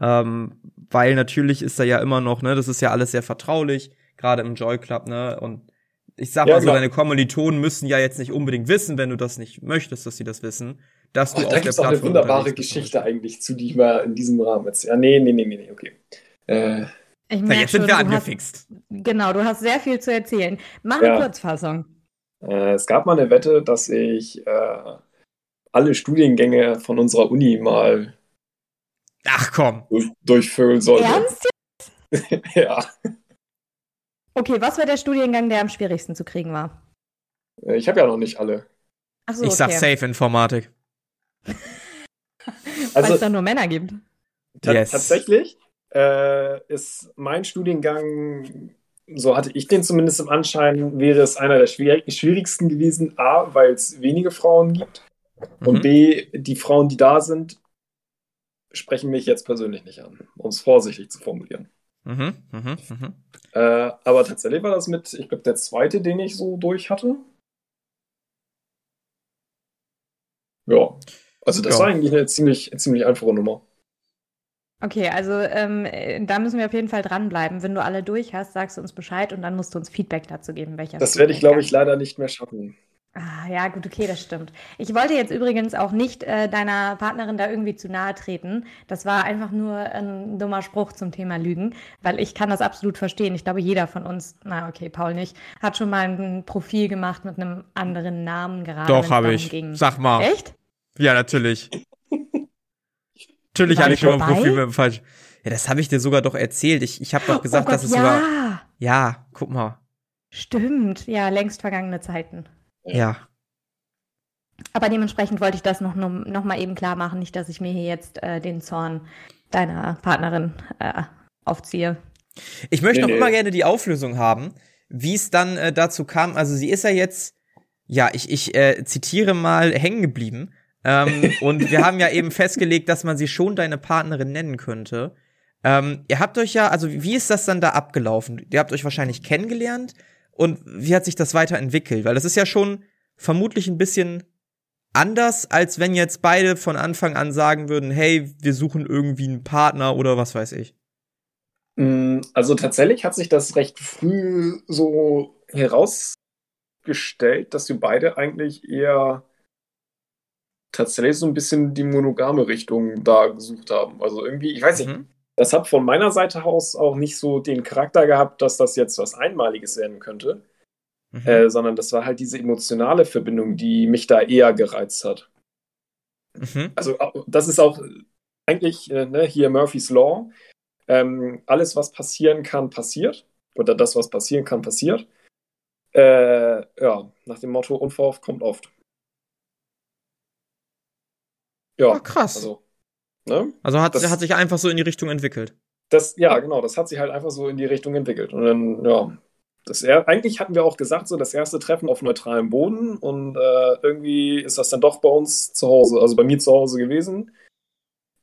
Ähm, weil natürlich ist da ja immer noch, ne, das ist ja alles sehr vertraulich, gerade im Joy Club, ne? Und ich sag Ja, mal so, genau. deine Kommilitonen müssen ja jetzt nicht unbedingt wissen, wenn du das nicht möchtest, dass sie das wissen, dass Oh, du da auf gibt der es auch eine wunderbare. Geschichte eigentlich zu, die ich mal in diesem Rahmen jetzt. Ja, nee, nee, nee, nee, nee, okay. Äh, Ich merk jetzt sind schon, wir du hast, angefixt. genau, du hast sehr viel zu erzählen. Mach eine Ja. Kurzfassung. äh, es gab mal eine Wette, dass ich äh, alle Studiengänge von unserer Uni mal Ach komm. durch, durchfüllen sollte. Ernst? [laughs] ja. Okay, was war der Studiengang, der am schwierigsten zu kriegen war? Äh, Ich habe ja noch nicht alle. Achso, Ich sag okay. Safe Informatik. [laughs] Weil Also es da nur Männer gibt. Yes. tatsächlich äh, ist mein Studiengang, so hatte ich den zumindest im Anschein, wäre es einer der schwierig schwierigsten gewesen. A, weil es wenige Frauen gibt. Und Mhm. B, die Frauen, die da sind, sprechen mich jetzt persönlich nicht an, um es vorsichtig zu formulieren. Mhm, mhm, mhm. Äh, aber tatsächlich war das mit, ich glaube, der zweite, den ich so durch hatte. Ja. Also das Ja. war eigentlich eine ziemlich, ziemlich einfache Nummer. Okay, also ähm, äh, da müssen wir auf jeden Fall dranbleiben. Wenn du alle durch hast, sagst du uns Bescheid und dann musst du uns Feedback dazu geben, welcher Das werde ich, glaube ich, leider nicht mehr schaffen. Ah, ja, gut, okay, das stimmt. Ich wollte jetzt übrigens auch nicht äh, deiner Partnerin da irgendwie zu nahe treten. Das war einfach nur ein dummer Spruch zum Thema Lügen, weil ich kann das absolut verstehen. Ich glaube, jeder von uns, na okay, Paul nicht, hat schon mal ein Profil gemacht mit einem anderen Namen gerade. Doch, habe ich. Ging. Sag mal. Echt? Ja, natürlich. Natürlich hatte ich schon mal ein? Profil mit dem falsch. Ja, das habe ich dir sogar doch erzählt. Ich, ich habe doch gesagt, oh Gott, dass es ja, sogar. Ja, guck mal. stimmt. Ja, längst vergangene Zeiten. Ja. Aber dementsprechend wollte ich das noch, noch, noch mal eben klar machen, nicht, dass ich mir hier jetzt äh, den Zorn deiner Partnerin äh, aufziehe. Ich möchte Nee, noch nee. immer gerne die Auflösung haben, wie es dann äh, dazu kam. Also sie ist ja jetzt, ja, ich, ich äh, zitiere mal, hängen geblieben. Ähm, [laughs] und wir haben ja eben festgelegt, dass man sie schon deine Partnerin nennen könnte. Ähm, ihr habt euch ja, also wie ist das dann da abgelaufen? Ihr habt euch wahrscheinlich kennengelernt und wie hat sich das weiterentwickelt? Weil das ist ja schon vermutlich ein bisschen anders, als wenn jetzt beide von Anfang an sagen würden, hey, wir suchen irgendwie einen Partner oder was weiß ich. Mm, Also tatsächlich hat sich das recht früh so herausgestellt, dass wir beide eigentlich eher tatsächlich so ein bisschen die monogame Richtung da gesucht haben. Also irgendwie, ich weiß nicht, Mhm. das hat von meiner Seite aus auch nicht so den Charakter gehabt, dass das jetzt was Einmaliges werden könnte, Mhm. äh, sondern das war halt diese emotionale Verbindung, die mich da eher gereizt hat. Mhm. Also das ist auch eigentlich äh, ne, hier Murphy's Law. Ähm, alles, was passieren kann, passiert. Oder das, was passieren kann, passiert. Äh, ja, nach dem Motto, Unverhofft kommt oft. Ja, Ah, krass. also, ne? Also hat, Das- hat sich einfach so in die Richtung entwickelt. Das, ja, genau, das hat sich halt einfach so in die Richtung entwickelt. Und dann, ja, das eigentlich hatten wir auch gesagt, so das erste Treffen auf neutralem Boden und äh, irgendwie ist das dann doch bei uns zu Hause, also bei mir zu Hause gewesen.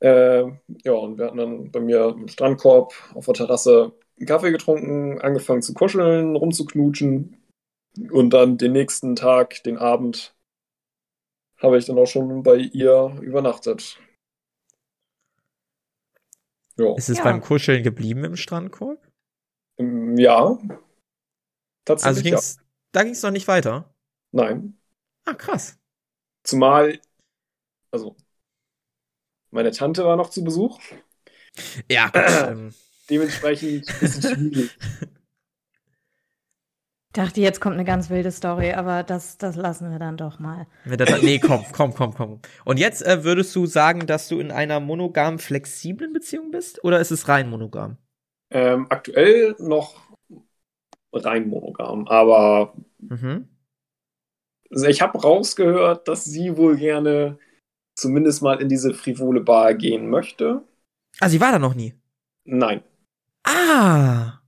Äh, ja, und wir hatten dann bei mir im Strandkorb auf der Terrasse einen Kaffee getrunken, angefangen zu kuscheln, rumzuknutschen und dann den nächsten Tag, den Abend, habe ich dann auch schon bei ihr übernachtet. Ja. Ist es ja. beim Kuscheln geblieben im Strandkorb? Ähm, ja. Tatsächlich. Also ging's, ja. da ging es noch nicht weiter? Nein. Ah, krass. Zumal, also, meine Tante war noch zu Besuch. Ja, [clears throat] äh, dementsprechend ist es schwierig. [laughs] Ich dachte, jetzt kommt eine ganz wilde Story, aber das, das lassen wir dann doch mal. Nee, komm, komm, komm, komm. Und jetzt äh, würdest du sagen, dass du in einer monogam flexiblen Beziehung bist oder ist es rein monogam? Ähm, aktuell noch rein monogam, aber mhm. also ich habe rausgehört, dass sie wohl gerne zumindest mal in diese frivole Bar gehen möchte. Ah, sie war da noch nie? Nein. Ah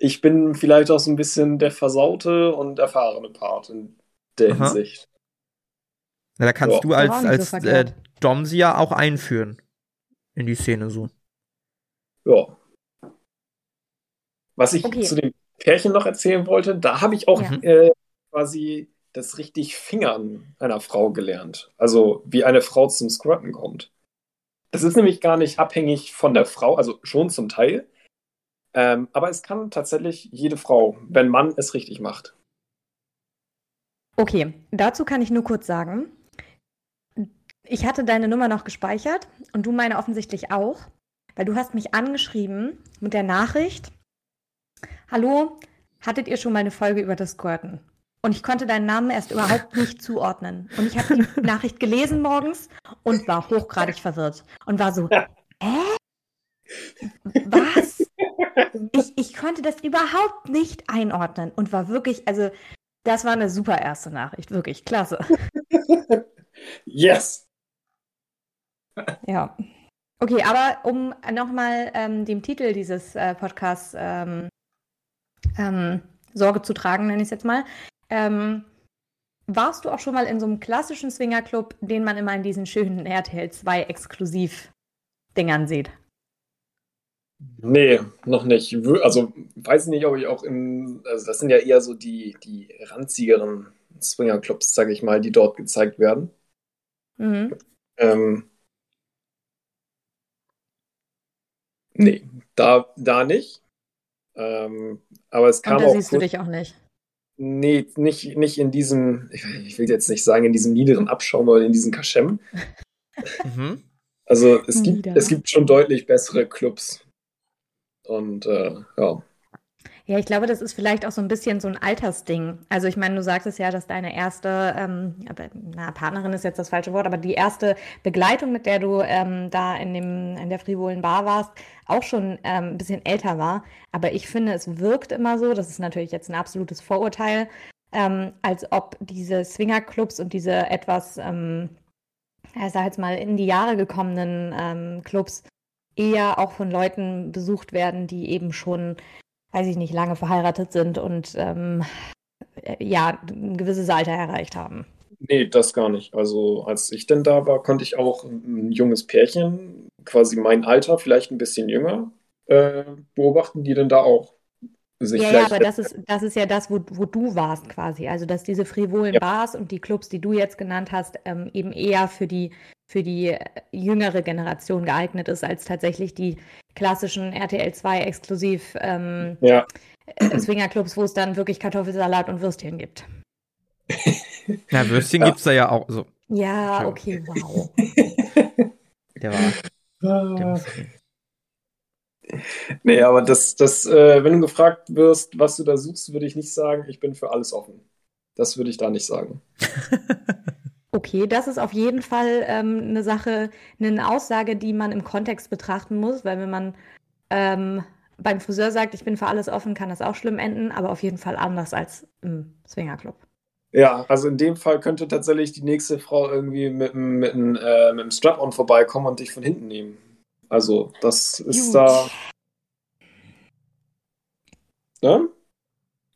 ich bin vielleicht auch so ein bisschen der versaute und erfahrene Part in der Aha. Hinsicht. Na, da kannst ja. du als, als äh, Dom sie ja auch einführen in die Szene so. Ja. Was ich okay. zu dem Pärchen noch erzählen wollte, da habe ich auch ja. äh, quasi das richtig Fingern einer Frau gelernt. Also wie eine Frau zum Squirten kommt. Das ist nämlich gar nicht abhängig von der Frau, also schon zum Teil, ähm, aber es kann tatsächlich jede Frau, wenn man es richtig macht. Okay, dazu kann ich nur kurz sagen, ich hatte deine Nummer noch gespeichert und du meine offensichtlich auch, weil du hast mich angeschrieben mit der Nachricht, hallo, hattet ihr schon mal eine Folge über das Squirten? Und ich konnte deinen Namen erst überhaupt nicht zuordnen. Und ich habe die [laughs] Nachricht gelesen morgens und war hochgradig verwirrt und war so, [laughs] hä? Was? Ich, ich konnte das überhaupt nicht einordnen und war wirklich, also das war eine super erste Nachricht, wirklich klasse. [laughs] yes. Ja. Okay, aber um nochmal ähm, dem Titel dieses äh, Podcasts ähm, ähm, Sorge zu tragen, nenne ich es jetzt mal. Ähm, warst du auch schon mal in so einem klassischen Swingerclub, den man immer in diesen schönen RTL 2 Exklusiv-Dingern sieht? Nee, noch nicht. Also weiß ich nicht, ob ich auch in, also das sind ja eher so die, die ranzigeren Swingerclubs, sage ich mal, die dort gezeigt werden. Mhm. Ähm, nee, da, da nicht. Ähm, aber es kam Und da auch. siehst du dich auch nicht. Nee, nicht, nicht in diesem, ich will jetzt nicht sagen, in diesem niederen Abschaum oder in diesem Kaschem. mhm. Also es [laughs] gibt, es gibt schon deutlich bessere Clubs. Und äh, ja. Ja, ich glaube, das ist vielleicht auch so ein bisschen so ein Altersding. Also ich meine, du sagtest ja, dass deine erste, ähm, na, Partnerin ist jetzt das falsche Wort, aber die erste Begleitung, mit der du ähm, da in, dem, in der frivolen Bar warst, auch schon ähm, ein bisschen älter war. Aber ich finde, es wirkt immer so, das ist natürlich jetzt ein absolutes Vorurteil, ähm, als ob diese Swingerclubs und diese etwas, ähm, ich sag jetzt mal, in die Jahre gekommenen ähm, Clubs eher auch von Leuten besucht werden, die eben schon, weiß ich nicht, lange verheiratet sind und ähm, äh, ja, ein gewisses Alter erreicht haben. Nee, das gar nicht. Also als ich denn da war, konnte ich auch ein junges Pärchen, quasi mein Alter, vielleicht ein bisschen jünger, äh, beobachten, die denn da auch sich ja, ja, aber das ist, das ist ja das, wo, wo du warst quasi. Also, dass diese frivolen ja. Bars und die Clubs, die du jetzt genannt hast, ähm, eben eher für die, für die äh, jüngere Generation geeignet ist, als tatsächlich die klassischen RTL 2 exklusiv ähm, ja. Äh, Swingerclubs, wo es dann wirklich Kartoffelsalat und Würstchen gibt. [laughs] Ja, Würstchen ja. es da ja auch. So. Ja, okay, wow. [laughs] Der war. Der muss Nee, aber das, das, äh, wenn du gefragt wirst, was du da suchst, würde ich nicht sagen, ich bin für alles offen. Das würde ich da nicht sagen. [laughs] Okay, das ist auf jeden Fall ähm, eine Sache, eine Aussage, die man im Kontext betrachten muss, weil wenn man ähm, beim Friseur sagt, ich bin für alles offen, kann das auch schlimm enden, aber auf jeden Fall anders als im Swingerclub. Ja, also in dem Fall könnte tatsächlich die nächste Frau irgendwie mit, mit, mit, äh, mit einem Strap-on vorbeikommen und dich von hinten nehmen. Also, das ist Gut. da. Ne?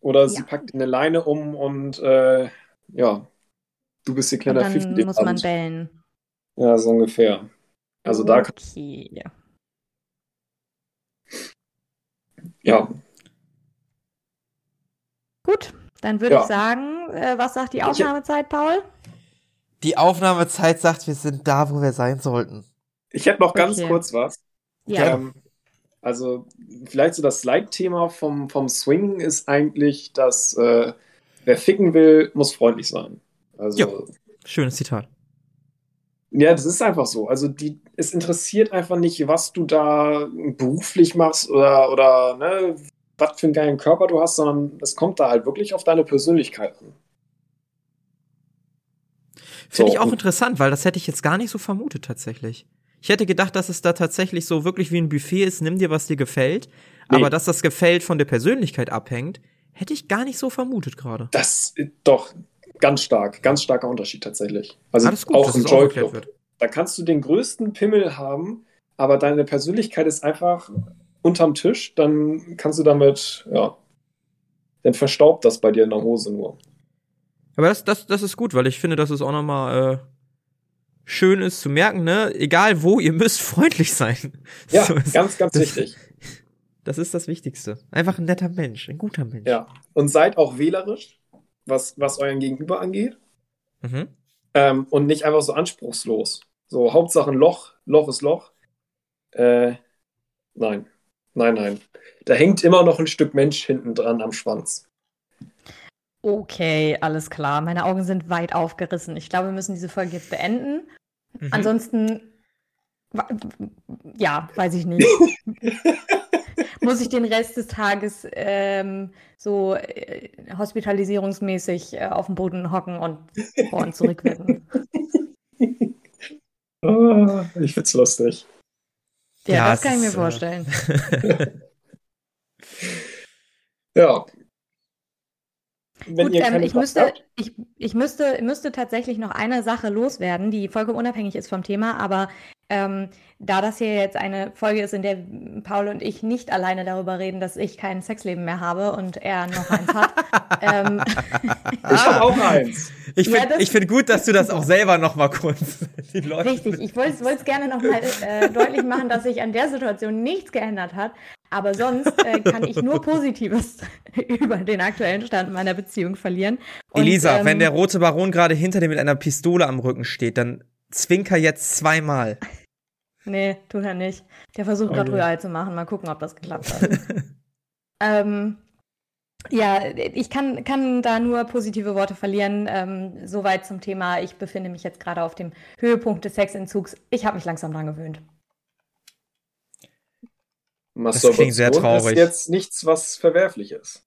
Oder Ja. sie packt eine Leine um und äh, ja, du bist ihr Und kleiner Pfiff. dann den muss man bellen. Ja, so ungefähr. Also da kann, Okay. ja, Gut, dann würde Ja. ich sagen, äh, was sagt die Aufnahmezeit, Paul? Die Aufnahmezeit sagt, wir sind da, wo wir sein sollten. ich hätte noch ganz Okay. kurz was. Ja. Ähm, also vielleicht so das Leitthema vom, vom Swing ist eigentlich, dass äh, wer ficken will, muss freundlich sein. Also Ja. Schönes Zitat. Ja, das ist einfach so. Also die, es interessiert einfach nicht, was du da beruflich machst oder, oder ne, was für einen geilen Körper du hast, sondern es kommt da halt wirklich auf deine Persönlichkeit an. Finde So, ich auch interessant, weil das hätte ich jetzt gar nicht so vermutet tatsächlich. Ich hätte gedacht, dass es da tatsächlich so wirklich wie ein Buffet ist, nimm dir, was dir gefällt. Nee. Aber dass das Gefällt von der Persönlichkeit abhängt, hätte ich gar nicht so vermutet gerade. Das ist doch ganz stark, ganz starker Unterschied tatsächlich. Also gut, auch im Joy Club. wird. Da kannst du den größten Pimmel haben, aber deine Persönlichkeit ist einfach unterm Tisch, dann kannst du damit, ja, dann verstaubt das bei dir in der Hose nur. Aber das, das, das ist gut, weil ich finde, dass es auch nochmal äh, schön ist zu merken, ne? Egal wo, ihr müsst freundlich sein. [laughs] Ja, So ist- ganz, ganz das- wichtig. [laughs] Das ist das Wichtigste. Einfach ein netter Mensch, ein guter Mensch. Ja. Und seid auch wählerisch, was, was euren Gegenüber angeht. Mhm. Ähm, und nicht einfach so anspruchslos. So, Hauptsache ein Loch, Loch ist Loch. Äh, nein. Nein, nein. Da hängt immer noch ein Stück Mensch hinten dran am Schwanz. Okay, alles klar. Meine Augen sind weit aufgerissen. Ich glaube, wir müssen diese Folge jetzt beenden. Mhm. Ansonsten, ja, weiß ich nicht. [laughs] Muss ich den Rest des Tages ähm, so äh, hospitalisierungsmäßig äh, auf dem Boden hocken und vor und zurück wirken? [laughs] Ah, ich find's lustig. Ja, Ja, das kann ich mir ist, äh, vorstellen. [laughs] Ja. Wenn Gut, ihr ähm, ich, müsste, habt, ich, ich müsste, müsste tatsächlich noch eine Sache loswerden, die vollkommen unabhängig ist vom Thema, aber ähm, da das hier jetzt eine Folge ist, in der Paul und ich nicht alleine darüber reden, dass ich kein Sexleben mehr habe und er noch eins hat, [laughs] ähm, ich habe auch eins. Ich Ja, finde das- ich find gut, dass du das auch selber noch mal kurz [laughs] den Leuten Richtig, ich wollte es gerne nochmal äh, deutlich machen, dass sich an der Situation nichts geändert hat. Aber sonst äh, kann ich nur Positives [laughs] über den aktuellen Stand meiner Beziehung verlieren. Und, Elisa, ähm, wenn der rote Baron gerade hinter dir mit einer Pistole am Rücken steht, dann zwinker jetzt zweimal. [laughs] Nee, tut er nicht. Der versucht gerade Okay. Rührei zu machen. Mal gucken, ob das geklappt hat. [laughs] ähm, ja, ich kann, kann da nur positive Worte verlieren. Ähm, soweit zum Thema. Ich befinde mich jetzt gerade auf dem Höhepunkt des Sexentzugs. Ich habe mich langsam dran gewöhnt. Klingt sehr Masturbation traurig. ist jetzt nichts, was verwerflich ist.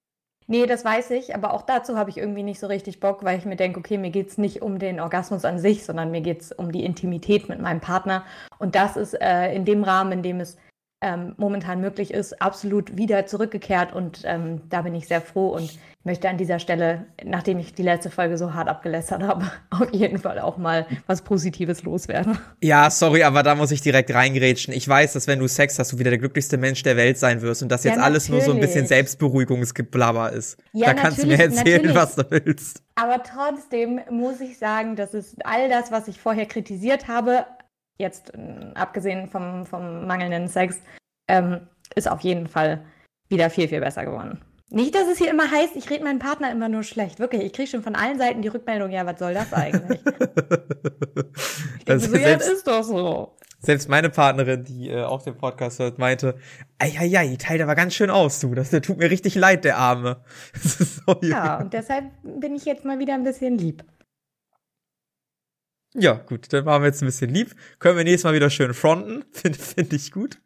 Nee, das weiß ich, aber auch dazu habe ich irgendwie nicht so richtig Bock, weil ich mir denke, okay, mir geht's nicht um den Orgasmus an sich, sondern mir geht's um die Intimität mit meinem Partner. Und das ist äh, in dem Rahmen, in dem es ähm, momentan möglich ist, absolut wieder zurückgekehrt. Und ähm, da bin ich sehr froh und möchte an dieser Stelle, nachdem ich die letzte Folge so hart abgelästert habe, [laughs] auf jeden Fall auch mal was Positives loswerden. Ja, sorry, aber da muss ich direkt reingrätschen. Ich weiß, dass wenn du Sex hast, du wieder der glücklichste Mensch der Welt sein wirst und das Ja, jetzt alles nur so ein bisschen. Selbstberuhigungsgeblabber ist. Ja, da kannst du mir erzählen, natürlich. was du willst. Aber trotzdem muss ich sagen, dass es all das, was ich vorher kritisiert habe, jetzt äh, abgesehen vom, vom mangelnden Sex, ähm, ist auf jeden Fall wieder viel, viel besser geworden. Nicht, dass es hier immer heißt, ich rede meinen Partner immer nur schlecht. Wirklich, ich kriege schon von allen Seiten die Rückmeldung, ja, was soll das eigentlich? [laughs] Ich denke Also so, ja, das ist doch so. selbst meine Partnerin, die äh, auch den Podcast hört, meinte, ei, die teilt aber ganz schön aus, du. Das, der tut mir richtig leid, der Arme. [laughs] So, Ja, und deshalb bin ich jetzt mal wieder ein bisschen lieb. Ja, gut, dann machen wir jetzt ein bisschen lieb. Können wir nächstes Mal wieder schön fronten. [laughs] Finde find ich gut.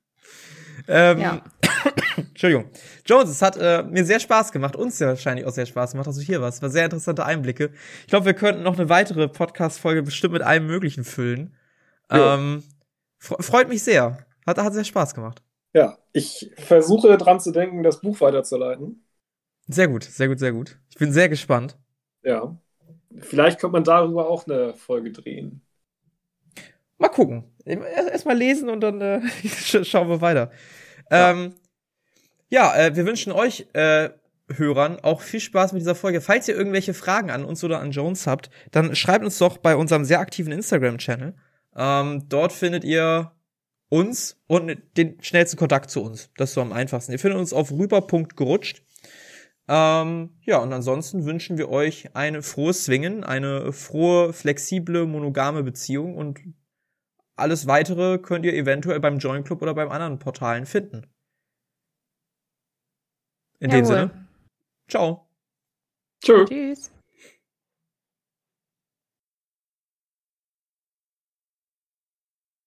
Ähm, Ja. [coughs] Entschuldigung. Jones, es hat äh, mir sehr Spaß gemacht, uns ja wahrscheinlich auch sehr Spaß gemacht, dass du hier warst. Es war sehr interessante Einblicke. Ich glaube, wir könnten noch eine weitere Podcast-Folge bestimmt mit allem Möglichen füllen. Ja. Ähm, fre- freut mich sehr. Hat, hat sehr Spaß gemacht. Ja, ich versuche dran zu denken, das Buch weiterzuleiten. Sehr gut, sehr gut, sehr gut. Ich bin sehr gespannt. Ja. Vielleicht könnte man darüber auch eine Folge drehen. Mal gucken. Erst erst mal lesen und dann äh, sch- [laughs] schauen wir weiter. Ähm, ja, äh, wir wünschen euch äh, Hörern auch viel Spaß mit dieser Folge. Falls ihr irgendwelche Fragen an uns oder an Jones habt, dann schreibt uns doch bei unserem sehr aktiven Instagram-Channel. Ähm, dort findet ihr uns und den schnellsten Kontakt zu uns. Das ist so am einfachsten. Ihr findet uns auf rüber.gerutscht. Ähm, ja, und ansonsten wünschen wir euch ein frohes Swingen, eine frohe, flexible, monogame Beziehung und alles weitere könnt ihr eventuell beim Join Club oder beim anderen Portalen finden. In Jawohl. dem Sinne. Ciao. Tschö. Tschüss.